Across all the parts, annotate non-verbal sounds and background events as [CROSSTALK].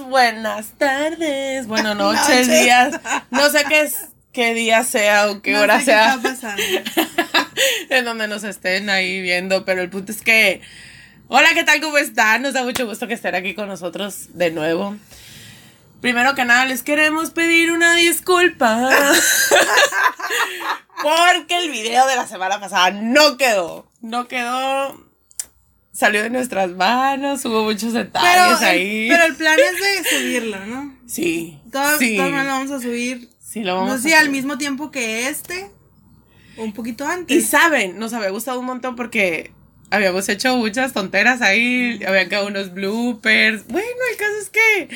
buenas tardes, buenas [LAUGHS] noches, días. No sé qué es qué día sea o qué hora sea. Qué está pasando. [LAUGHS] en donde nos estén ahí viendo, pero el punto es que Hola, ¿qué tal? ¿Cómo están? Nos da mucho gusto que estén aquí con nosotros de nuevo. Primero que nada, les queremos pedir una disculpa. [LAUGHS] porque el video de la semana pasada no quedó. No quedó salió de nuestras manos, hubo muchos detalles ahí. pero el plan es de subirlo, ¿no? Sí. Todo, sí. lo vamos a subir. Sí, lo vamos no sé al mismo tiempo que este. O un poquito antes. Y saben, nos había gustado un montón porque habíamos hecho muchas tonteras ahí. Habían quedado unos bloopers. Bueno, el caso es que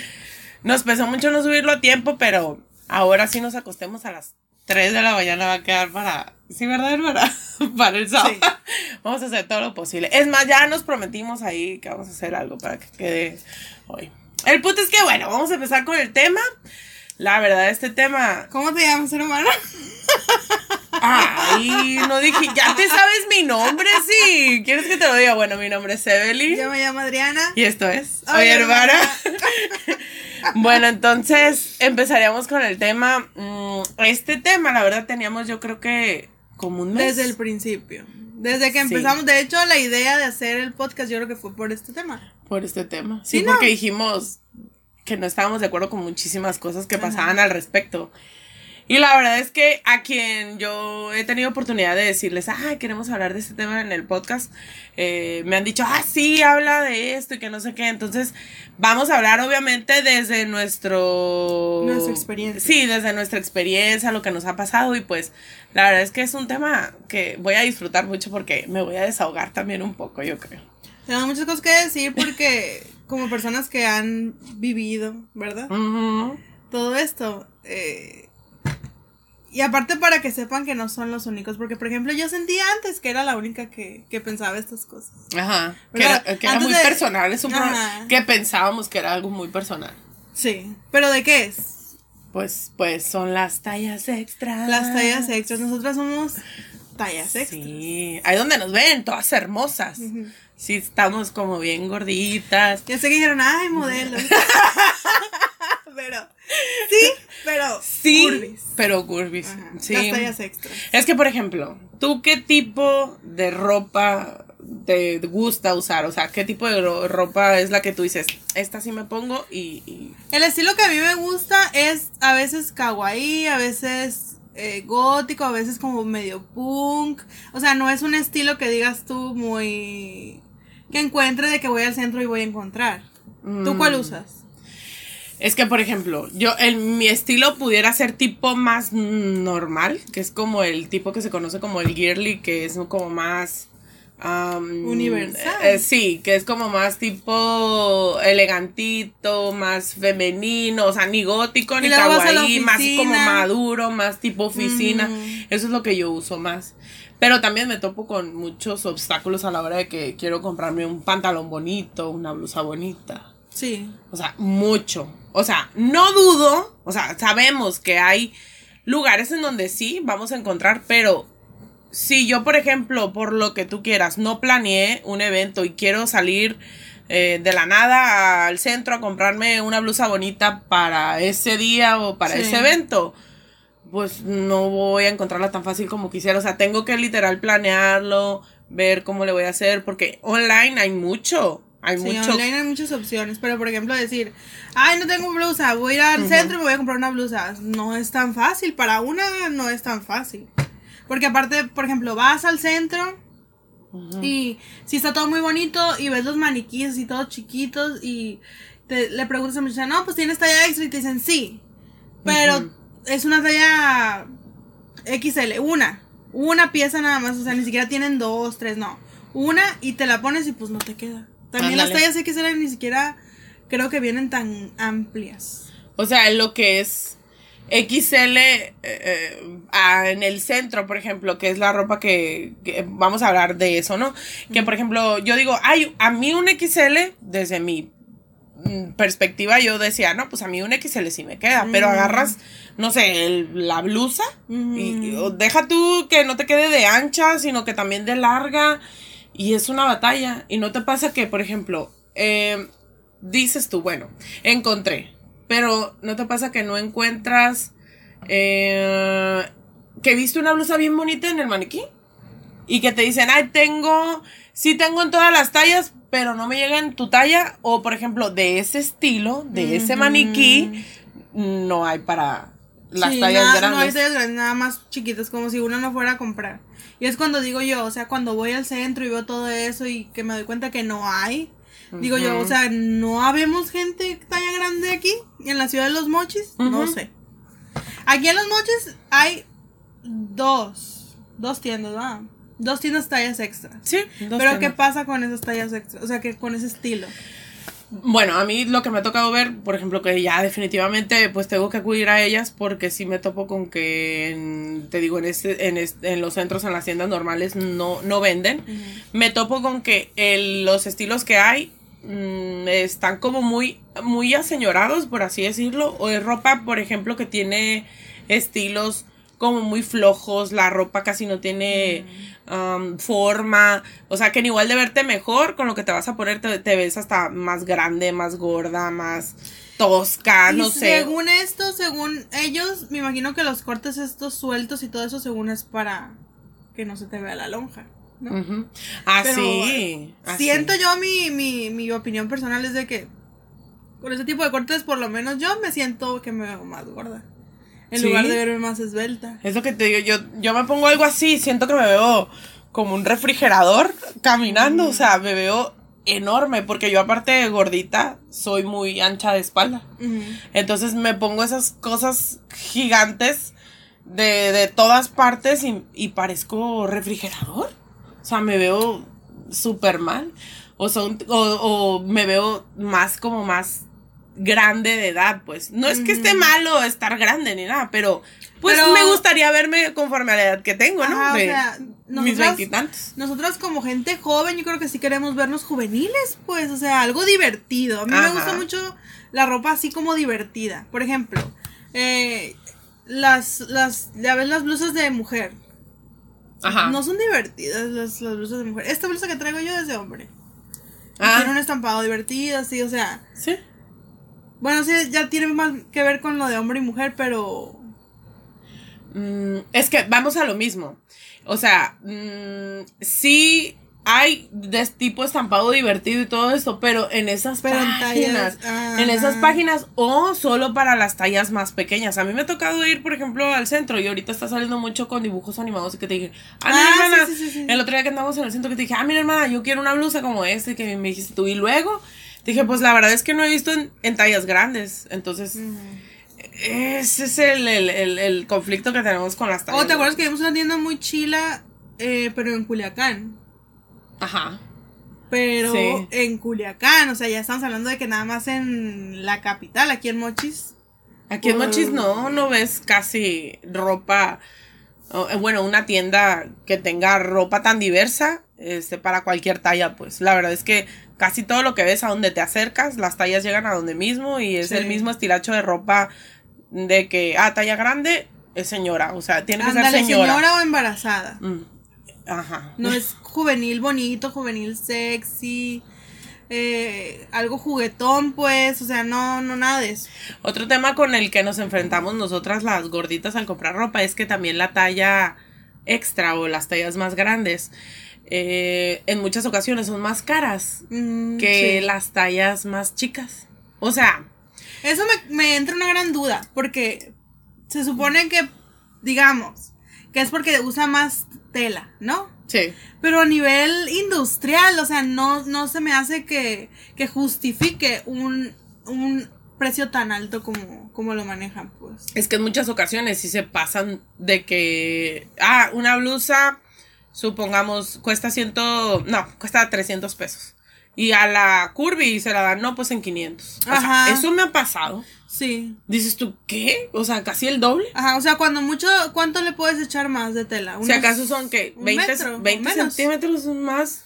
nos pesó mucho no subirlo a tiempo, pero ahora sí nos acostemos a las 3 de la mañana va a quedar para. Sí, ¿verdad, para, [LAUGHS] para el sábado. Vamos a hacer todo lo posible. Es más, ya nos prometimos ahí que vamos a hacer algo para que quede hoy. El punto es que, bueno, vamos a empezar con el tema. La verdad, este tema. ¿Cómo te llamas, hermano? Ay, no dije, ya te sabes mi nombre, sí. ¿Quieres que te lo diga? Bueno, mi nombre es Evelyn. Yo me llamo Adriana. Y esto es. Oye, hermana. [LAUGHS] bueno, entonces empezaríamos con el tema. Mm, este tema, la verdad, teníamos yo creo que como un mes. Desde el principio. Desde que empezamos, de hecho, la idea de hacer el podcast, yo creo que fue por este tema. Por este tema. Sí, porque dijimos que no estábamos de acuerdo con muchísimas cosas que pasaban al respecto. Y la verdad es que a quien yo he tenido oportunidad de decirles, ah, queremos hablar de este tema en el podcast, eh, me han dicho, ah, sí, habla de esto y que no sé qué. Entonces, vamos a hablar obviamente desde nuestro... Nuestra experiencia. Sí, desde nuestra experiencia, lo que nos ha pasado y pues la verdad es que es un tema que voy a disfrutar mucho porque me voy a desahogar también un poco, yo creo. Tengo muchas cosas que decir porque [LAUGHS] como personas que han vivido, ¿verdad? Todo esto. Eh, y aparte para que sepan que no son los únicos, porque por ejemplo yo sentía antes que era la única que, pensaba estas cosas. Ajá, que era, muy personal, es un que pensábamos que era algo muy personal. Sí, pero ¿de qué es? Pues, pues son las tallas extras. Las tallas extras, nosotras somos tallas extras. Sí, ahí donde nos ven, todas hermosas. Sí, estamos como bien gorditas. Ya sé que dijeron, ay, modelos. [LAUGHS] pero, sí, pero sí, pero curvis. sí. extras. Es que, por ejemplo, ¿tú qué tipo de ropa te gusta usar? O sea, ¿qué tipo de ropa es la que tú dices, esta sí me pongo y... El estilo que a mí me gusta es a veces kawaii, a veces eh, gótico, a veces como medio punk. O sea, no es un estilo que digas tú muy... que encuentre de que voy al centro y voy a encontrar. ¿Tú cuál mm. usas? Es que, por ejemplo, yo, el, mi estilo pudiera ser tipo más normal, que es como el tipo que se conoce como el girly, que es como más... Universal. Eh, sí, que es como más tipo elegantito, más femenino, o sea, ni gótico, ni kawaii, más como maduro, más tipo oficina. Mm. Eso es lo que yo uso más. Pero también me topo con muchos obstáculos a la hora de que quiero comprarme un pantalón bonito, una blusa bonita. Sí. O sea, mucho. O sea, no dudo, o sea, sabemos que hay lugares en donde sí vamos a encontrar, pero si yo, por ejemplo, por lo que tú quieras, no planeé un evento y quiero salir eh, de la nada al centro a comprarme una blusa bonita para ese día o para ese evento, pues no voy a encontrarla tan fácil como quisiera. O sea, tengo que literal planearlo, ver cómo le voy a hacer, porque online hay mucho. Hay sí, online hay muchas opciones, pero por ejemplo decir, ay, no tengo blusa, voy a ir al centro y me voy a comprar una blusa. No es tan fácil, para una no es tan fácil. Porque aparte, por ejemplo, vas al centro y si está todo muy bonito y ves los maniquíes y todos chiquitos y te, le preguntas a muchacha, no, pues tienes talla extra y te dicen sí, pero es una talla XL, una, una pieza nada más, o sea, ni siquiera tienen dos, tres, no, una y te la pones y pues no te queda. También las tallas XL ni siquiera creo que vienen tan amplias. O sea, lo que es XL eh, eh, en el centro, por ejemplo, que es la ropa que, vamos a hablar de eso, ¿no? Que por ejemplo, yo digo, ay, a mí un XL, desde mi mm, perspectiva, yo decía, no, pues a mí un XL sí me queda, pero agarras, no sé, la blusa y, deja tú que no te quede de ancha, sino que también de larga y es una batalla. Y no te pasa que, por ejemplo, eh, dices tú, bueno, encontré, pero ¿no te pasa que no encuentras eh, que viste una blusa bien bonita en el maniquí? Y que te dicen, ay, tengo, sí tengo en todas las tallas, pero no me llega en tu talla. O, por ejemplo, de ese estilo, de ese maniquí, no hay para las Sí, tallas nada- grandes. No hay tallas grandes, nada más chiquitas, como si uno no fuera a comprar. Y es cuando digo yo, o sea, cuando voy al centro y veo todo eso y que me doy cuenta que no hay. Digo yo, o sea, ¿no habemos gente talla grande aquí? ¿En la ciudad de los mochis? No sé. Aquí en los mochis hay dos, dos tiendas, ¿verdad? Dos tiendas tallas extras. Sí, dos Pero ¿qué tiendas. pasa con esas tallas extras? O sea, que con ese estilo. Bueno, a mí lo que me ha tocado ver, por ejemplo, que ya definitivamente pues tengo que acudir a ellas porque sí me topo con que, en- te digo, en, este, en, este- en los centros, en las tiendas normales no, no venden. Me topo con que el- los estilos que hay mm, están como muy, muy aseñorados, por así decirlo. O es ropa, por ejemplo, que tiene estilos como muy flojos, la ropa casi no tiene um, forma, o sea que en igual de verte mejor con lo que te vas a poner te, te ves hasta más grande, más gorda, más tosca, Y no sé. Según esto, según ellos, me imagino que los cortes estos sueltos y todo eso, según es para que no se te vea la lonja. ¿no? Ujú. Ah, Pero, sí. así. Siento yo mi, mi, mi opinión personal es de que con ese tipo de cortes, por lo menos yo me siento que me veo más gorda. En ¿Sí? lugar de verme más esbelta. Es lo que te digo, yo, yo me pongo algo así, siento que me veo como un refrigerador caminando, o sea, me veo enorme, porque yo aparte de gordita, soy muy ancha de espalda. Entonces me pongo esas cosas gigantes de, de todas partes y, y parezco refrigerador. O sea, me veo súper mal. O, son, o, o me veo más como más grande de edad, pues. No es que esté malo estar grande ni nada, pero pues Pero- me gustaría verme conforme a la edad que tengo, ¿no? O de mis veintitantos. Nosotras como gente joven, yo creo que sí queremos vernos juveniles, pues, o sea, algo divertido. A mí me gusta mucho la ropa así como divertida. Por ejemplo, eh, las, las, ya ves las blusas de mujer. Ajá. No son divertidas las, las blusas de mujer. Esta blusa que traigo yo es de hombre. Ah, Tiene un estampado divertido, así, o sea. sí. Bueno, sí, ya tiene más que ver con lo de hombre y mujer, pero. Mm, es que vamos a lo mismo. O sea, mm, sí hay de tipo estampado divertido y todo esto, pero en esas Pero en páginas, tallas, en esas páginas o solo para las tallas más pequeñas. A mí me ha tocado ir, por ejemplo, al centro y ahorita está saliendo mucho con dibujos animados y que te dije, ah, mira, Ah, hermana, sí, sí, sí, sí. el otro día que andamos en el centro que te dije, ah, mira, hermana, yo quiero una blusa como esta y que me dijiste tú y luego dije, pues la verdad es que no he visto en, en tallas grandes, entonces ese es el, el, el- el conflicto que tenemos con las tallas. Oh, ¿te acuerdas que vimos una tienda muy chila, eh, pero en Culiacán? Ajá. Pero Sí. en Culiacán, o sea, ya estamos hablando de que nada más en la capital, aquí en Mochis. Aquí en Mochis no, no ves casi ropa, eh, bueno, una tienda que tenga ropa tan diversa, este, para cualquier talla, pues. La verdad es que casi todo lo que ves a donde te acercas, las tallas llegan a donde mismo y es Sí. el mismo estilacho de ropa de que, ah, talla grande, es señora, o sea, tiene que ser señora. señora o embarazada. Mm, Ajá. No [LAUGHS] es juvenil bonito, juvenil sexy, eh, algo juguetón, pues, o sea, no, no nada de eso. Otro tema con el que nos enfrentamos nosotras las gorditas al comprar ropa es que también la talla extra o las tallas más grandes eh, en muchas ocasiones son más caras Mm, que sí. las tallas más chicas. O sea, Eso me, me entra una gran duda, porque se supone que, digamos, que es porque usa más tela, ¿no? sí. Pero a nivel industrial, o sea, no, no se me hace que, que justifique un, un precio tan alto como, como lo manejan, pues. Es que en muchas ocasiones sí se pasan de que, ah, una blusa, supongamos, cuesta ciento, no, cuesta 300 pesos. Y a la curvy se la dan, no, pues en 500. O sea, Ajá. eso me ha pasado. Sí. Dices tú, ¿qué? O sea, casi el doble. Ajá, o sea, cuando mucho, ¿cuánto le puedes echar más de tela? Si acaso son un 20, metro, o 20 menos. centímetros más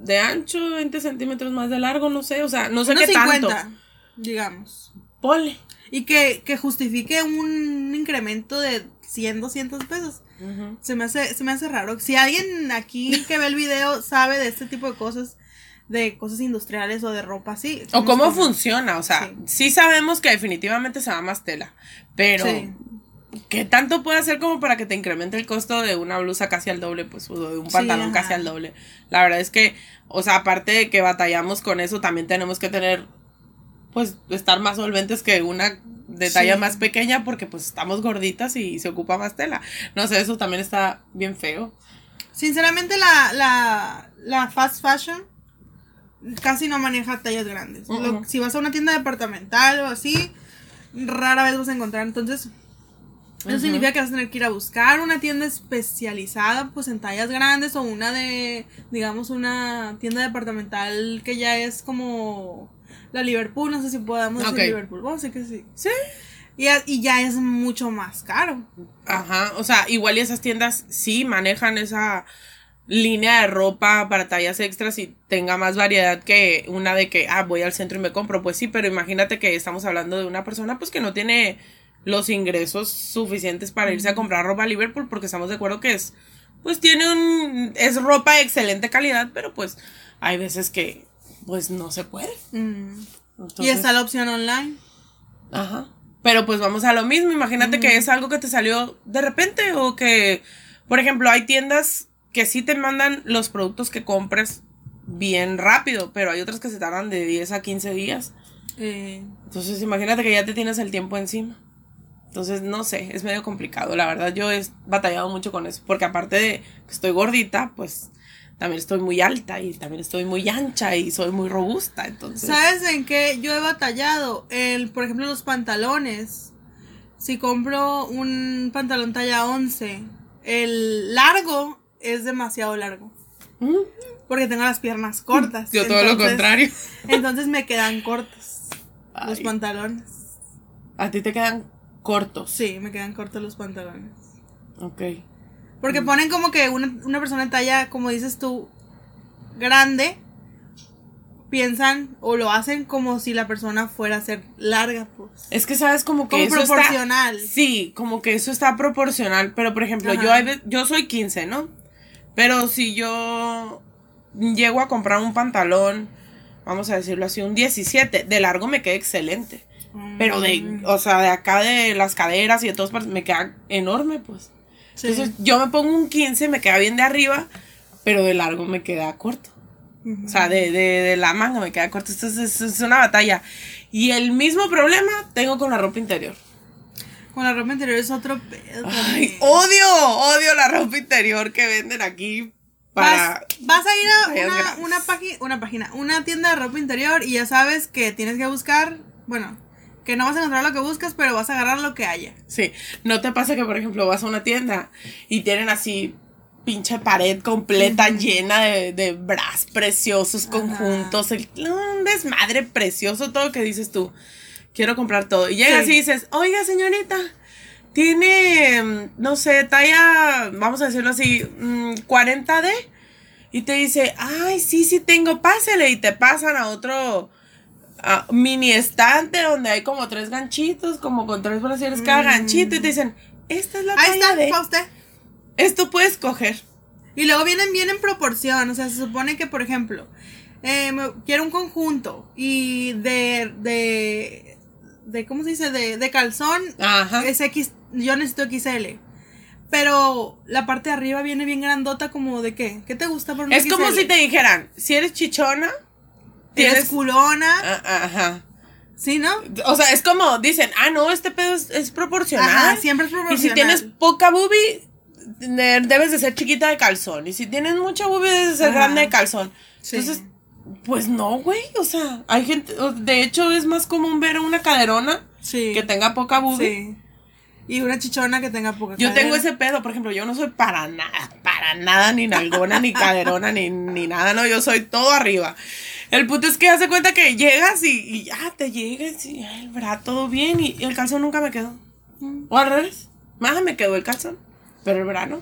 de ancho, 20 centímetros más de largo, no sé, o sea, no sé Unos qué 50, tanto. digamos. Pole. Y que, que justifique un incremento de 100, 200 pesos. Se me hace, se me hace raro. Si alguien aquí que ve el video sabe de este tipo de cosas, de cosas industriales o de ropa así. O cómo funciona, o sea, Sí. sí. sabemos que definitivamente se va más tela, pero Sí. ¿qué tanto puede hacer como para que te incremente el costo de una blusa casi al doble, pues, o de un pantalón casi al doble? La verdad es que, o sea, aparte de que batallamos con eso, también tenemos que tener, pues, estar más solventes que una de talla Sí. más pequeña porque, pues, estamos gorditas y se ocupa más tela. No sé, eso también está bien feo. Sinceramente, la, la, la fast fashion casi no maneja tallas grandes. Lo- si vas a una tienda departamental o así, rara vez vas a encontrar. Entonces, eso significa que vas a tener que ir a buscar una tienda especializada pues en tallas grandes o una de, digamos, una tienda departamental que ya es como la Liverpool, no sé si podamos decir Liverpool. Vamos a decir que sí. Sí. Y, ya- y ya es mucho más caro. Ajá, o sea, igual y esas tiendas sí manejan esa línea de ropa para tallas extras y tenga más variedad que una de que, ah, voy al centro y me compro. Pues sí, pero imagínate que estamos hablando de una persona pues que no tiene los ingresos suficientes para irse a comprar ropa a Liverpool porque estamos de acuerdo que es, pues tiene un, es ropa de excelente calidad, pero pues hay veces que pues no se puede. Mm. y Entonces- está la opción online. Ajá. Pero pues vamos a lo mismo. Imagínate que es algo que te salió de repente o que, por ejemplo, hay tiendas que sí te mandan los productos que compres bien rápido, pero hay otras que se tardan de 10 a 15 días. Eh, Entonces imagínate que ya te tienes el tiempo encima. Entonces, no sé, es medio complicado. La verdad, yo he batallado mucho con eso. Porque aparte de que estoy gordita, pues también estoy muy alta y también estoy muy ancha y soy muy robusta. Entonces, ¿Sabes en qué yo he batallado? El, por ejemplo, los pantalones. Si compro un pantalón talla 11, el largo es demasiado largo. Mm, Porque tengo las piernas cortas. yo todo lo Entonces- contrario. Entonces me quedan cortos los pantalones. A ti te quedan cortos. Sí, me quedan cortos los pantalones. Ok. Porque Mm. ponen como que una, una persona de talla, como dices tú, grande, piensan o lo hacen como si la persona fuera a ser larga, pues. Es que sabes como que Como eso está- proporcional. Sí, como que eso está proporcional. Pero por ejemplo, yo, Ajá. yo soy 15, ¿no? Pero si yo llego a comprar un pantalón, vamos a decirlo así, un 17, de largo me queda excelente. Pero de, Mm, o sea, de acá de las caderas y de todas partes, me queda enorme, pues. sí. Entonces yo me pongo un 15, me queda bien de arriba, pero de largo me queda corto. O sea, de, de, de la manga me queda corto. Esto es, es- es una batalla. Y el mismo problema tengo con la ropa interior. Con la ropa interior es otro pedo. Ay, odio, odio la ropa interior que venden aquí para... Vas, vas a ir a una, una, una página, una tienda de ropa interior y ya sabes que tienes que buscar, bueno, que no vas a encontrar lo que buscas, pero vas a agarrar lo que haya. Sí, no te pasa que, por ejemplo, vas a una tienda y tienen así pinche pared completa llena de, de bras preciosos, conjuntos, el- un desmadre precioso, todo que dices tú, quiero comprar todo. Y llegas Sí. y dices, oiga señorita, tiene, mm, no sé, talla, vamos a decirlo así, mm, 40D. Y te dice, ay, sí, sí tengo, pásele. Y te pasan a otro a mini estante donde hay como tres ganchitos, como con tres brasieres cada Mm. ganchito. Y te dicen, esta es la Ahí talla está, de... para usted. Esto puedes coger. Y luego vienen bien en proporción, o sea, se supone que, por ejemplo, eh, quiero un conjunto y de, de, de ¿cómo se dice? De, de calzón Ajá. es X, yo necesito XL. Pero la parte de arriba viene bien grandota, como de qué? ¿Qué te gusta por un Es como si te dijeran, si eres chichona, Tienes culona, Ah, Ajá. ¿sí, no? O sea, es como dicen, ah, no, este pedo es, es proporcional. Ajá, siempre es y proporcional. si tienes poca boobie, de- debes de ser chiquita de calzón. Y si tienes mucha boobie, debes de ser Ajá. grande de calzón. Sí. Entonces, pues no, güey. O sea, hay gente. De hecho, es más común ver una caderona Sí. que tenga poca boobie. Sí. Y una chichona que tenga poca Yo tengo ese pedo, por ejemplo, yo no soy para nada, para nada, ni nalgona, ni caderona, ni, ni nada, no, yo soy todo arriba. El punto es que hace cuenta que llegas y, y ya te llegas y ay, el bra, todo bien y, y el calzón nunca me quedó. O al revés, más me quedó el calzón, pero el verano,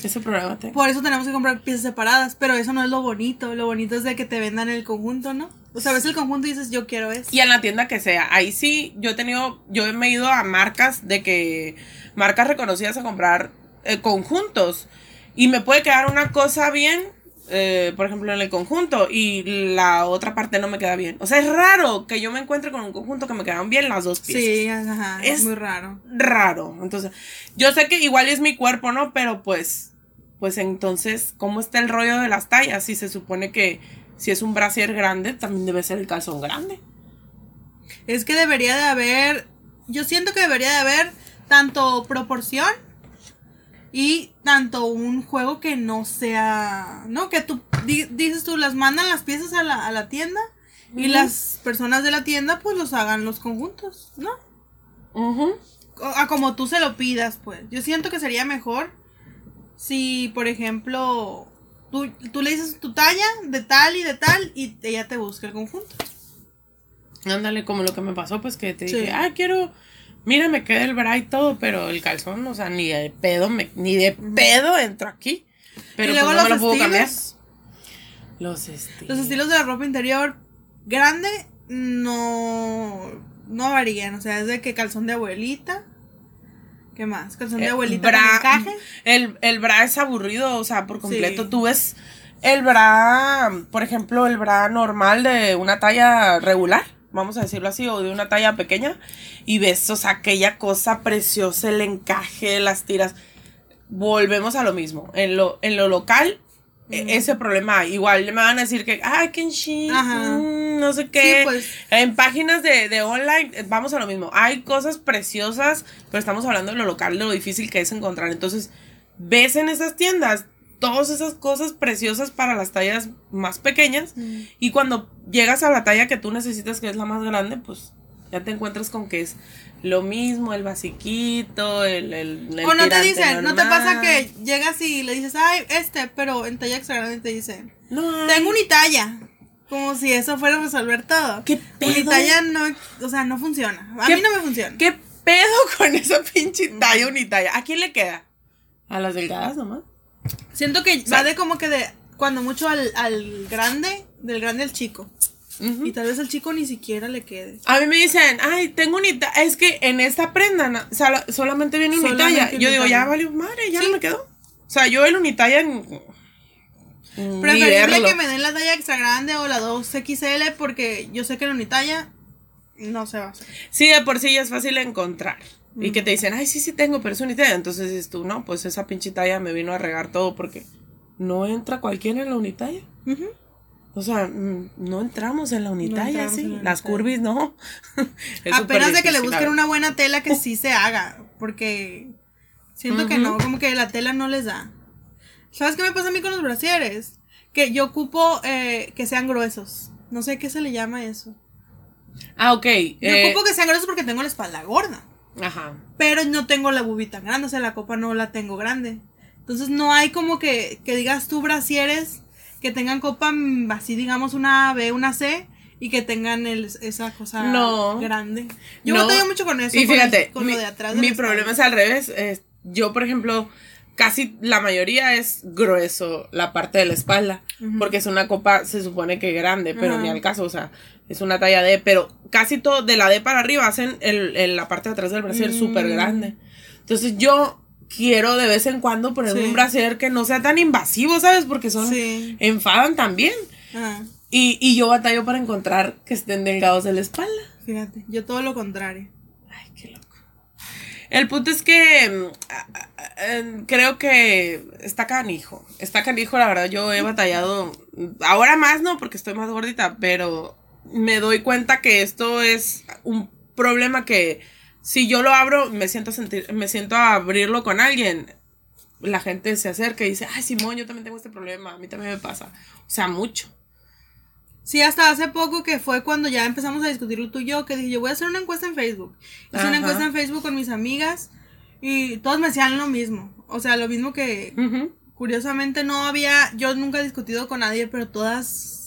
ese problema tengo. Por eso tenemos que comprar piezas separadas, pero eso no es lo bonito. Lo bonito es de que te vendan el conjunto, ¿no? O sea, ves el conjunto y dices, yo quiero eso. Y en la tienda que sea, ahí sí, yo he tenido, yo me he ido a marcas de que, marcas reconocidas a comprar eh, conjuntos. Y me puede quedar una cosa bien, eh, por ejemplo, en el conjunto y la otra parte no me queda bien. O sea, es raro que yo me encuentre con un conjunto que me quedan bien las dos piezas. Sí, ajá, es, Es muy raro. Raro. Entonces, yo sé que igual es mi cuerpo, ¿no? Pero pues, pues entonces, ¿cómo está el rollo de las tallas? Si se supone que si es un brasier grande, también debe ser el calzón grande. Es que debería de haber, yo siento que debería de haber tanto proporción y tanto un juego que no sea, ¿no? Que tú di- dices tú, las mandan las piezas a la, a la tienda y las personas de la tienda pues los hagan los conjuntos, ¿no? O- A como tú se lo pidas, pues. Yo siento que sería mejor si, por ejemplo, tú, tú le dices tu talla de tal y de tal y ella te busca el conjunto. Ándale, como lo que me pasó, pues que te Sí. dije, ah, quiero, mira, me queda el bra y todo, pero el calzón, o sea, ni de pedo, me, ni de pedo entro aquí. Pero Y luego pues, no me los lo puedo cambiar. Los estilos. Los estilos de la ropa interior grande no, no varían. O sea, es de que calzón de abuelita. ¿Qué más? Calzón de Eh, abuelita con bra- encaje. El, el bra es aburrido, o sea, por completo. Sí. Tú ves el bra, por ejemplo, el bra normal de una talla regular, vamos a decirlo así, o de una talla pequeña, y ves, o sea, aquella cosa preciosa, el encaje, las tiras. Volvemos a lo mismo. En lo, en lo local, e- ese problema. Igual me van a decir que, ay, Ajá. mm, no sé qué. Sí, pues. En páginas de, de online, eh, vamos a lo mismo. Hay cosas preciosas, pero estamos hablando de lo local, de lo difícil que es encontrar. Entonces, ves en esas tiendas todas esas cosas preciosas para las tallas más pequeñas. Y cuando llegas a la talla que tú necesitas, que es la más grande, pues ya te encuentras con que es lo mismo, el basiquito, el... el, el O no te dicen, no te pasa que llegas y le dices, ay, este, pero en talla extra grande te dicen, No, tengo unitalla. Como si eso fuera a resolver todo. ¿Qué pedo? Unitalla no, o sea, no funciona. A ¿Qué- mí no me funciona. ¿Qué pedo con esa pinche talla unitalla? ¿A quién le queda? A las delgadas nomás. Siento que sea- va de como que de, cuando mucho al, al grande, del grande al chico. Y tal vez al chico ni siquiera le quede. A mí me dicen, ay, tengo unitalla. Es que en esta prenda sala- solamente viene Solamente unitalla. Yo digo, ya valió madre, ya Sí. no me quedó. O sea, yo el unitalla. ni- ni Preferible que me den la talla extra grande o la 2XL porque yo sé que la unitalla no se va a hacer. Sí, de por sí ya es fácil encontrar. Y que te dicen, ay, sí, sí tengo, pero es unitalla. Entonces dices tú, no, pues esa pinche talla me vino a regar todo porque no entra cualquiera en la unitalla. O sea, no entramos en la unitalla, sí. la Las curvis no. [LAUGHS] Apenas de que le busquen una buena tela que sí se haga. Porque siento que no, como que la tela no les da. ¿Sabes qué me pasa a mí con los brasieres? Que yo ocupo eh, que sean gruesos. No sé qué se le llama eso. Ah, ok. Yo eh, ocupo que sean gruesos porque tengo la espalda gorda. Ajá. Pero no tengo la boobie tan grande, o sea, la copa no la tengo grande. Entonces no hay como que, que digas tú brasieres que tengan copa mm, así, digamos, una B, una C y que tengan el- esa cosa No. grande. Yo No. batallo mucho con eso. Y fíjate, con mi, lo de atrás. de mi problema es al revés. es- yo, por ejemplo, casi la mayoría es grueso la parte de la espalda. Porque es una copa, se supone que grande, pero ni al caso, o sea, es una talla D. Pero casi todo, de la D para arriba, hacen el, el- la parte de atrás del brasier Mm. súper grande. Entonces yo quiero de vez en cuando ponerme Sí. un brasier que no sea tan invasivo, ¿sabes? Porque son... Sí. Enfadan también. Ajá. Y, y yo batallo para encontrar que estén delgados de la espalda. Fíjate, yo todo lo contrario. Ay, qué loco. El punto es que mm, creo que está canijo. Está canijo, la verdad. Yo he batallado. Ahora más no, porque estoy más gordita, pero me doy cuenta que esto es un problema que si yo lo abro, me siento a sentir, me siento a abrirlo con alguien. La gente se acerca y dice, ay Simón, yo también tengo este problema, a mí también me pasa. O sea, mucho. Sí, hasta hace poco que fue cuando ya empezamos a discutirlo tú y yo, que dije, yo voy a hacer una encuesta en Facebook. Hice Ajá. una encuesta en Facebook con mis amigas y todos me decían lo mismo. O sea, lo mismo que curiosamente no había, yo nunca he discutido con nadie, pero todas,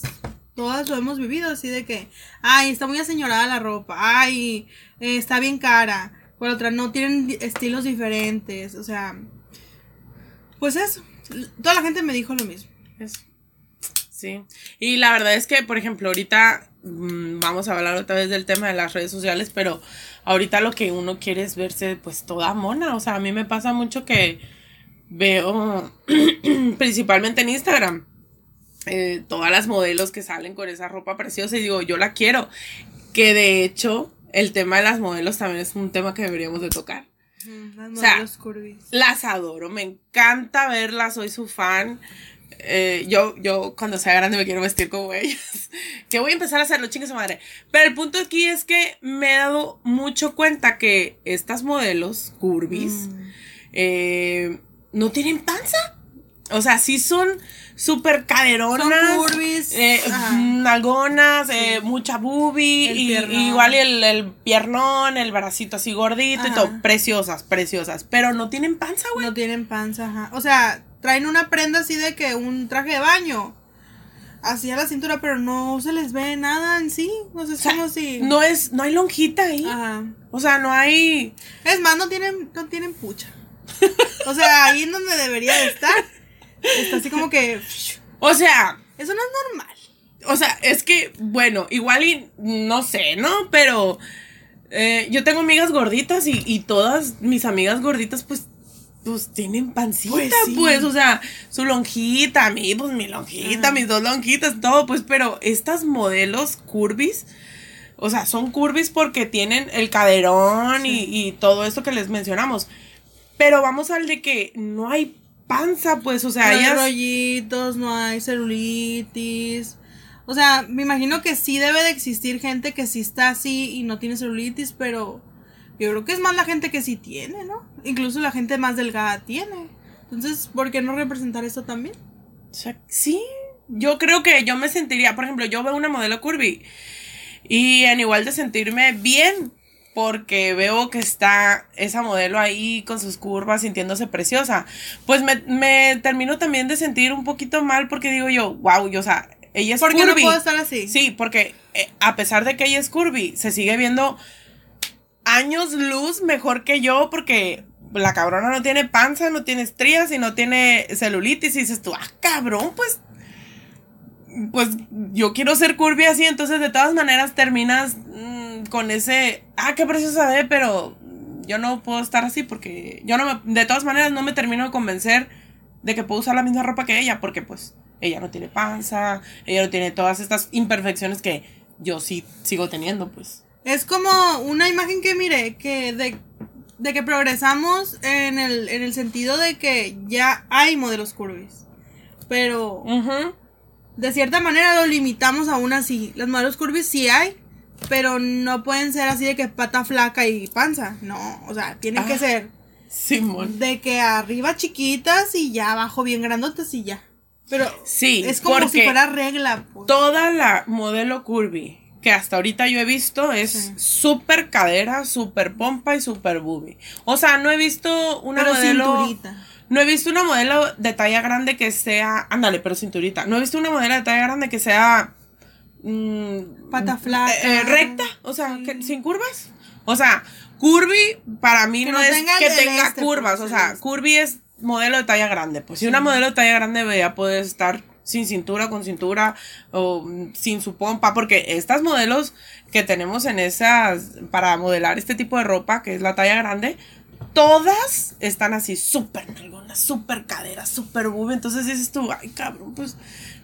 todas lo hemos vivido, así de que, ay, está muy aseñorada la ropa, ay, eh, está bien cara, por otra, no tienen estilos diferentes, o sea, pues eso, toda la gente me dijo lo mismo. Eso. Sí. Y la verdad es que, por ejemplo, ahorita mm, vamos a hablar otra vez del tema de las redes sociales, pero ahorita lo que uno quiere es verse pues toda mona. O sea, a mí me pasa mucho que veo, [CLEARS THROAT] principalmente en Instagram, eh, todas las modelos que salen con esa ropa preciosa y digo, yo la quiero. Que de hecho, el tema de las modelos también es un tema que deberíamos de tocar. Las O sea, modelos curvis. Las adoro, me encanta verlas, soy su fan. Eh, yo, yo cuando sea grande me quiero vestir como ellas. [LAUGHS] que voy a empezar a hacerlo, chingue su madre. Pero el punto aquí es que me he dado mucho cuenta que estas modelos curvis Mm. eh, no tienen panza. O sea, sí son súper caderonas. Son curvis, eh, nalgonas, eh, mucha boobie. El y, igual el, el piernón, el bracito así gordito y todo. Preciosas, preciosas. Pero no tienen panza, güey. No tienen panza, ajá. O sea, traen una prenda así de que un traje de baño. Así a la cintura, pero no se les ve nada en sí. O sea, es O sea, como si. no es, no hay lonjita ahí. Ajá. O sea, no hay. Es más, no tienen, no tienen pucha. O sea, ahí en donde debería de estar. Está así como que. O sea, Eso no es normal. o sea, es que, bueno, igual y no sé, ¿no? Pero eh, yo tengo amigas gorditas y, y todas mis amigas gorditas, pues, pues tienen pancita, Pues pues, o sea, su lonjita, a mí, pues mi lonjita, Ajá. mis dos lonjitas, todo, pues, pero estas modelos curvis, o sea, son curvis porque tienen el caderón y, y todo esto que les mencionamos. Pero vamos al de que no hay panza, pues, o sea, no hay rollitos, no hay celulitis. O sea, me imagino que sí debe de existir gente que sí está así y no tiene celulitis, pero yo creo que es más la gente que sí tiene, ¿no? Incluso la gente más delgada tiene. Entonces, ¿por qué no representar esto también? O sea, sí, yo creo que yo me sentiría, por ejemplo, yo veo una modelo curvy y en igual de sentirme bien porque veo que está esa modelo ahí con sus curvas sintiéndose preciosa, pues me, me termino también de sentir un poquito mal porque digo yo, wow, yo, o sea, ella es ¿Por qué no curvy. puedo estar así? Sí, porque eh, a pesar de que ella es curvy, se sigue viendo años luz mejor que yo porque la cabrona no tiene panza, no tiene estrías y no tiene celulitis y dices tú, ah, cabrón, pues pues yo quiero ser curvy así, entonces de todas maneras terminas mm, con ese, ah, qué preciosa ve, pero yo no puedo estar así porque yo no me, de todas maneras no me termino de convencer de que puedo usar la misma ropa que ella porque pues ella no tiene panza, ella no tiene todas estas imperfecciones que yo sí sigo teniendo, pues. Es como una imagen que mire, que de, de que progresamos en el, en el sentido de que ya hay modelos curvis. Pero de cierta manera lo limitamos aún así. Las modelos curvis sí hay, pero no pueden ser así de que pata flaca y panza. No, o sea, tienen que Ah. ser Simón. de que arriba chiquitas y ya abajo bien grandotas y ya. Pero Sí, es como si fuera regla. Pues. toda la modelo curvy que hasta ahorita yo he visto es Sí. súper cadera, súper pompa y súper boobie. O sea, no he visto una Pero modelo. cinturita. No he visto una modelo de talla grande que sea. Ándale, pero cinturita. No he visto una modelo de talla grande que sea. Mm, Pata flaca. eh, eh, recta. O sea, que, sin curvas. O sea, curvy para mí Que no, no es que tenga este, curvas. pues, o sea, curvy es modelo de talla grande. Pues si una modelo de talla grande ya puede estar sin cintura, con cintura o mm, sin su pompa. Porque estas modelos que tenemos en esas. Para modelar este tipo de ropa, que es la talla grande todas están así súper nalgonas, súper caderas, súper boob. Entonces dices tú, ay cabrón, pues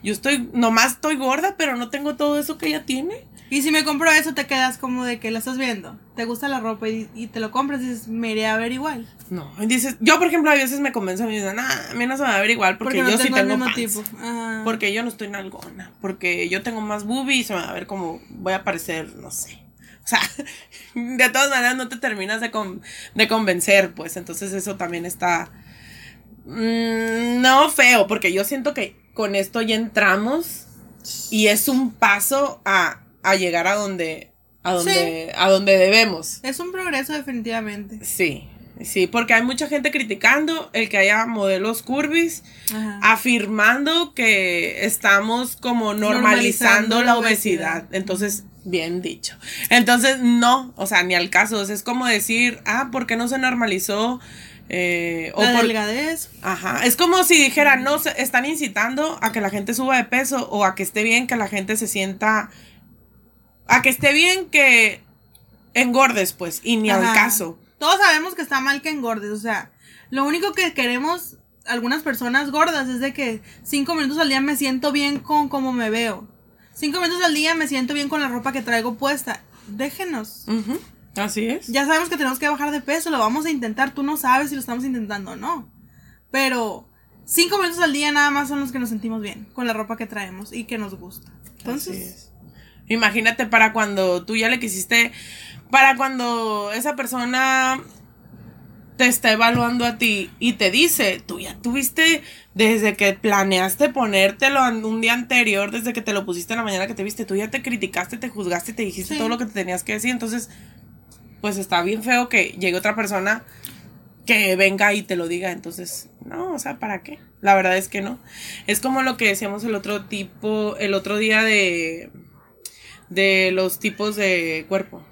yo estoy, nomás estoy gorda, pero no tengo todo eso que ella tiene. Y si me compro eso, te quedas como de que la estás viendo. Te gusta la ropa y, y te lo compras y dices, me iré a ver igual. No, y dices, yo por ejemplo a veces me convenzo a mí, nah, a mí no se me va a ver igual porque, no yo sí el tengo mismo panza. tipo. Ajá. Porque yo no estoy nalgona, porque yo tengo más boobie y se me va a ver como, voy a parecer, no sé. O sea, [LAUGHS] de todas maneras no te terminas de, con- de convencer, pues entonces eso también está... mm, no feo, porque yo siento que con esto ya entramos y es un paso a, a llegar a donde, a donde, a donde debemos. Es un progreso definitivamente. Sí, sí, porque hay mucha gente criticando el que haya modelos curvis Ajá. afirmando que estamos como normalizando, Normalizando la la obesidad. obesidad. Entonces, bien dicho. Entonces, no, o sea, ni al caso. O sea, es como decir, ah, ¿por qué no se normalizó? Eh, o la por- delgadez. Ajá, es como si dijeran, no, se- están incitando a que la gente suba de peso o a que esté bien que la gente se sienta, a que esté bien que engordes, pues, y ni al caso. Todos sabemos que está mal que engordes. O sea, lo único que queremos algunas personas gordas es de que cinco minutos al día me siento bien con cómo me veo. Cinco minutos al día me siento bien con la ropa que traigo puesta. Déjenos. Así es. Ya sabemos que tenemos que bajar de peso, lo vamos a intentar. Tú no sabes si lo estamos intentando o no. Pero cinco minutos al día nada más son los que nos sentimos bien con la ropa que traemos y que nos gusta. Así Entonces, es. Imagínate para cuando tú ya le quisiste, para cuando esa persona te está evaluando a ti y te dice, tú ya tuviste desde que planeaste ponértelo un día anterior, desde que te lo pusiste en la mañana que te viste, tú ya te criticaste, te juzgaste, te dijiste Sí. todo lo que te tenías que decir, entonces pues está bien feo que llegue otra persona que venga y te lo diga, entonces, no, o sea, ¿para qué? La verdad es que no. Es como lo que decíamos el otro tipo, el otro día de de los tipos de cuerpo.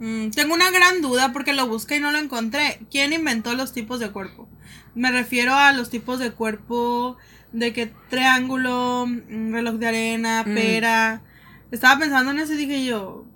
mm, tengo una gran duda porque lo busqué y no lo encontré. ¿Quién inventó los tipos de cuerpo? Me refiero a los tipos de cuerpo de que triángulo, mm, reloj de arena, Mm. pera. Estaba pensando en eso y dije yo,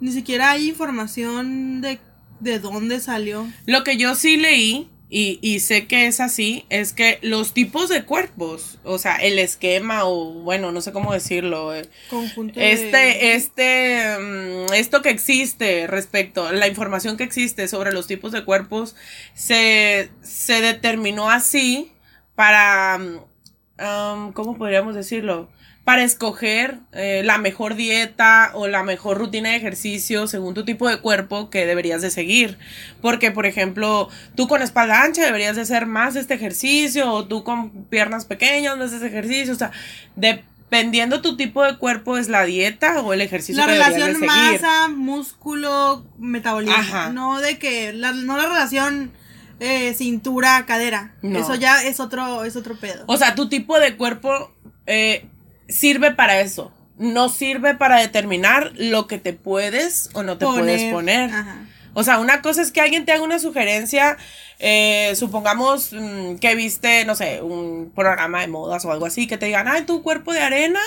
ni siquiera hay información de, de dónde salió. Lo que yo sí leí y, y sé que es así, es que los tipos de cuerpos, o sea, el esquema o bueno, no sé cómo decirlo, eh, Conjunto de- Este, este, mm, esto que existe respecto, la información que existe sobre los tipos de cuerpos se, se determinó así para, mm, um, ¿cómo podríamos decirlo? Para escoger eh, la mejor dieta o la mejor rutina de ejercicio según tu tipo de cuerpo que deberías de seguir. Porque, por ejemplo, tú con espalda ancha deberías de hacer más este ejercicio o tú con piernas pequeñas más este ejercicio. O sea, dependiendo tu tipo de cuerpo es la dieta o el ejercicio La que relación de seguir. masa, músculo, metabolismo. Ajá. No de que, la, no la relación eh, cintura, cadera. No. Eso ya es otro, es otro pedo. O sea, tu tipo de cuerpo eh, sirve para eso. No sirve para determinar lo que te puedes o no te puedes poner. Ajá. O sea, una cosa es que alguien te haga una sugerencia, eh, supongamos mm, que viste, no sé, un programa de modas o algo así, que te digan, ay, tu cuerpo de arena,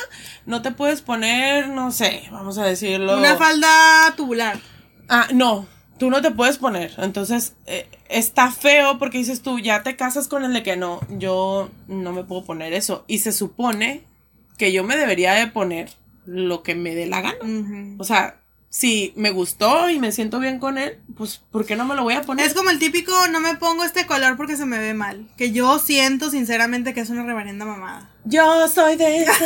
no te puedes poner, no sé, vamos a decirlo. Una falda tubular. Ah, no, tú no te puedes poner. Entonces, eh, está feo porque dices tú, ya te casas con el de que no, yo no me puedo poner eso. Y se supone que yo me debería de poner lo que me dé la gana. O sea, si me gustó y me siento bien con él, pues, ¿por qué no me lo voy a poner? Es como el típico, no me pongo este color porque se me ve mal. Que yo siento sinceramente que es una reverenda mamada. Yo soy de [LAUGHS] esas.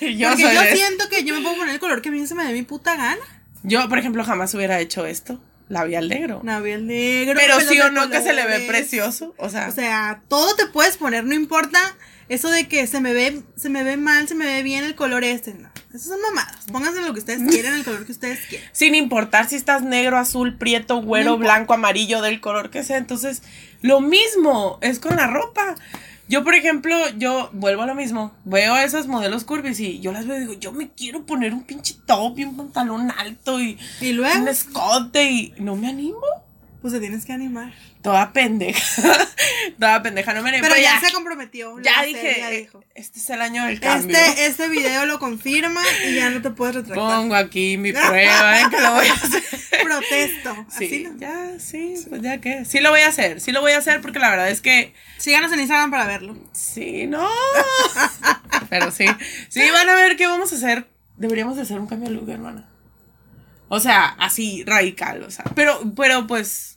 yo porque soy yo de- siento que yo me puedo poner el color que a mí se me dé mi puta gana. Yo, por ejemplo, jamás hubiera hecho esto. Labial negro. Naviel negro. Pero sí o no que se le ve precioso. O sea, O sea, todo te puedes poner, no importa eso de que se me ve, se me ve mal, se me ve bien el color este, no. Esas son mamadas. Pónganse lo que ustedes quieran, el color que ustedes quieran. sin importar si estás negro, azul, prieto, güero, No blanco, amarillo, del color que sea. Entonces, lo mismo es con la ropa. Yo, por ejemplo, yo vuelvo a lo mismo. Veo a esos modelos curvis y yo las veo y digo, yo me quiero poner un pinche top y un pantalón alto y Y luego, un escote y no me animo. Pues te tienes que animar. Toda pendeja. [LAUGHS] Toda pendeja, no me animo. Pero ya, ya, se comprometió. ya dije, ya dijo. este es el año del cambio. Este, este video lo confirma y ya no te puedes retractar. Pongo aquí mi [LAUGHS] prueba, ¿eh? que lo voy a hacer. Protesto. Sí, Así no. ya, sí, pues ya que. Sí lo voy a hacer, sí lo voy a hacer porque la verdad es que. Síganos en Instagram para verlo. Sí, no. [LAUGHS] Pero sí. Sí, van a ver qué vamos a hacer. Deberíamos de hacer un cambio de look, hermana. O sea, así radical, o sea. Pero, pero pues.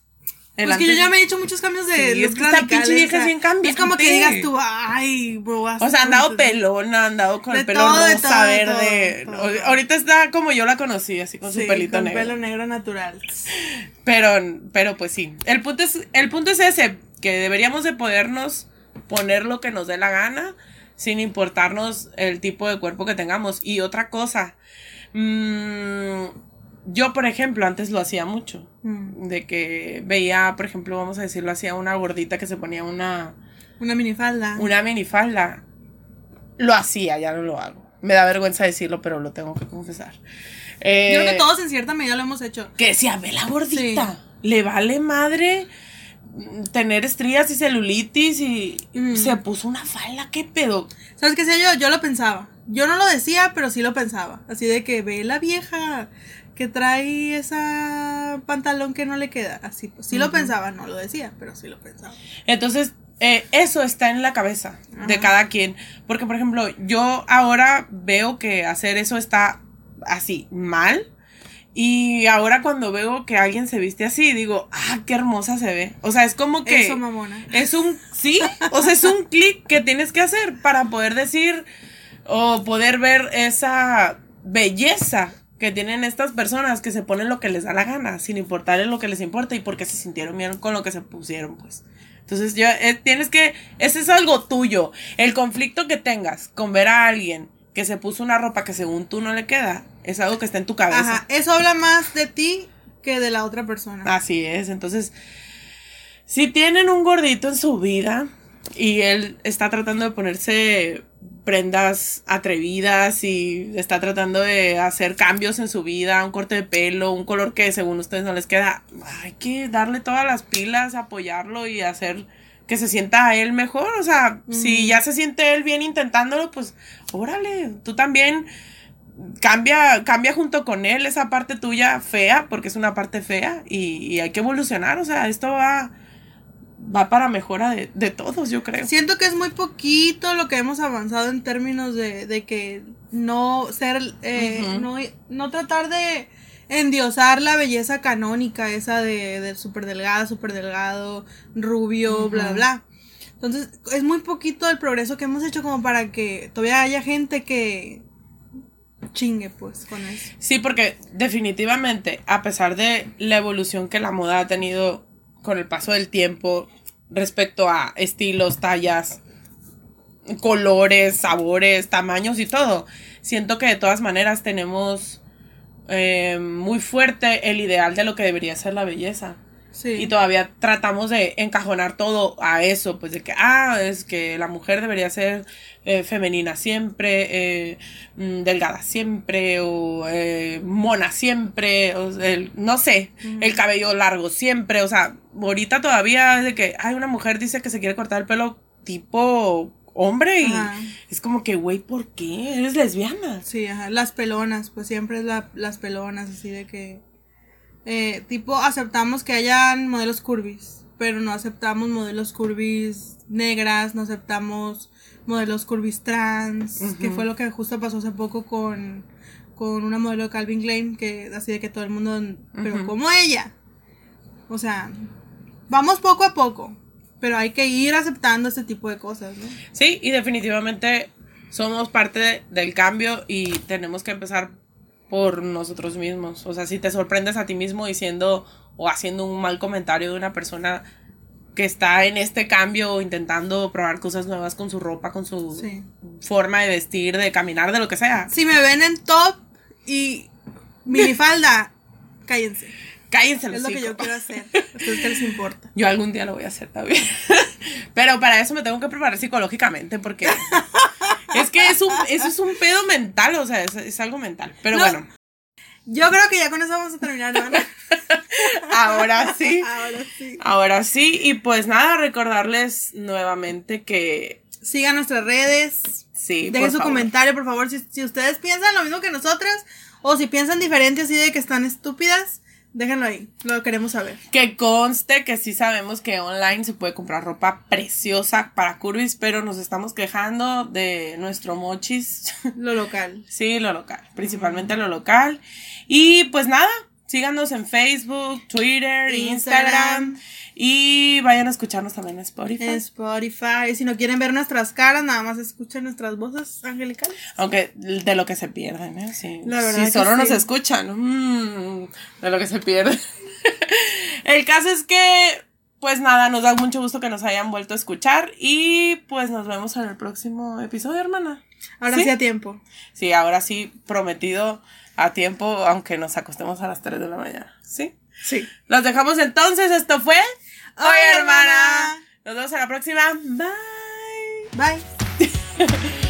El Pues que yo ya me he hecho muchos cambios de Sí, es que esta pinche vieja es bien cambiante. Es como que digas tú, ay, bro. O sea, han dado pelona, han dado con De el pelo todo, rosa, todo, verde. todo. Ahorita está como yo la conocí, así con Sí, su pelito con negro. pelo negro natural. Pero, pero pues sí. El punto es, el punto es ese, que deberíamos de podernos poner lo que nos dé la gana, sin importarnos el tipo de cuerpo que tengamos. Y otra cosa, mm, yo por ejemplo antes lo hacía mucho. Mm. De que veía, por ejemplo, vamos a decirlo así, a una gordita que se ponía una, Una minifalda. una minifalda. Lo hacía, ya no lo hago. Me da vergüenza decirlo, pero lo tengo que confesar. Eh, Yo creo que todos en cierta medida lo hemos hecho. que decía, ve la gordita. Le vale madre tener estrías y celulitis y Mm. se puso una falda, ¿qué pedo? ¿Sabes qué sé yo? Yo lo pensaba. Yo no lo decía, pero sí lo pensaba. Así de que ve la vieja que trae esa pantalón que no le queda. Así, pues sí lo pensaba, no lo decía, pero sí lo pensaba. Entonces, eh, eso está en la cabeza de cada quien. Porque, por ejemplo, yo ahora veo que hacer eso está así, mal. Y ahora cuando veo que alguien se viste así, digo, ah, qué hermosa se ve. O sea, es como que... Eso, mamona. Es un, sí, o sea, es un [LAUGHS] clic que tienes que hacer para poder decir o poder ver esa belleza que tienen estas personas que se ponen lo que les da la gana, sin importarles lo que les importa y porque se sintieron bien con lo que se pusieron, pues. Entonces, yo, eh, tienes que, ese es algo tuyo. El conflicto que tengas con ver a alguien que se puso una ropa que según tú no le queda, es algo que está en tu cabeza. Ajá, eso habla más de ti que de la otra persona. Así es, entonces, si tienen un gordito en su vida y él está tratando de ponerse prendas atrevidas y está tratando de hacer cambios en su vida, un corte de pelo, un color que según ustedes no les queda, hay que darle todas las pilas, apoyarlo y hacer que se sienta a él mejor, o sea, si ya se siente él bien intentándolo, pues órale, tú también cambia, cambia junto con él esa parte tuya fea, porque es una parte fea, y, y hay que evolucionar, o sea, esto va, va para mejora de, de todos, yo creo. Siento que es muy poquito lo que hemos avanzado en términos de, de que no ser, eh, no, no tratar de endiosar la belleza canónica, esa de, de súper delgada, súper delgado, rubio, bla, Ujú. bla. Entonces, es muy poquito el progreso que hemos hecho como para que todavía haya gente que chingue, pues, con eso. Sí, porque definitivamente, a pesar de la evolución que la moda ha tenido con el paso del tiempo respecto a estilos, tallas, colores, sabores, tamaños y todo, siento que de todas maneras tenemos eh, muy fuerte el ideal de lo que debería ser la belleza. Sí. Y todavía tratamos de encajonar todo a eso, pues de que, ah, es que la mujer debería ser eh, femenina siempre, eh, mm, delgada siempre, o eh, mona siempre, o el- no sé, Ujú. el cabello largo siempre, o sea, ahorita todavía es de que, hay una mujer dice que se quiere cortar el pelo tipo hombre y Ajá. es como que, güey, ¿por qué? Eres lesbiana. Sí, ajá. Las pelonas, pues siempre es la, las pelonas, así de que. Eh, tipo, aceptamos que hayan modelos curvis, pero no aceptamos modelos curvis negras, no aceptamos modelos curvis trans, que fue lo que justo pasó hace poco con, con una modelo de Calvin Klein, que así de que todo el mundo, pero como ella. O sea, vamos poco a poco, pero hay que ir aceptando este tipo de cosas, ¿no? Sí, y definitivamente somos parte de- del cambio y tenemos que empezar por nosotros mismos. O sea, si te sorprendes a ti mismo diciendo o haciendo un mal comentario de una persona que está en este cambio o intentando probar cosas nuevas con su ropa, con su Sí. forma de vestir, de caminar, de lo que sea. Si me ven en top y minifalda, cállense. Cállense los Es lo que yo quiero hacer. [LAUGHS] ¿A ustedes qué les importa? Yo algún día lo voy a hacer también. [LAUGHS] Pero para eso me tengo que preparar psicológicamente porque [LAUGHS] es que es un, eso es un pedo mental, o sea, es, es algo mental. Pero No. bueno, Yo creo que ya con eso vamos a terminar, ¿no? ahora sí. Ahora sí. Ahora sí, y pues nada, recordarles nuevamente que Sigan nuestras redes. sí. Dejen su favor. comentario, por favor. Si, si ustedes piensan lo mismo que nosotras, o si piensan diferente así de que están estúpidas, déjenlo ahí. Lo queremos saber. Que conste que sí sabemos que online se puede comprar ropa preciosa para curvis, pero nos estamos quejando de nuestro mochis. Lo local. [LAUGHS] sí, lo local, principalmente lo local. Y pues nada, síganos en Facebook, Twitter, Instagram. Instagram. y vayan a escucharnos también en Spotify. En Spotify. Si no quieren ver nuestras caras, nada más escuchen nuestras voces angelicales. Aunque de lo que se pierden, ¿eh? Sí. La verdad si solo nos escuchan, mm, de lo que se pierden. [LAUGHS] El caso es que, pues nada, nos da mucho gusto que nos hayan vuelto a escuchar y pues nos vemos en el próximo episodio, hermana. Ahora ¿Sí? sí, a tiempo. Sí, ahora sí, prometido a tiempo, aunque nos acostemos a las 3 de la mañana. ¿Sí? Sí. Los dejamos entonces, esto fue... Oye, hermana. hermana. Nos vemos en la próxima. Bye. Bye. [LAUGHS]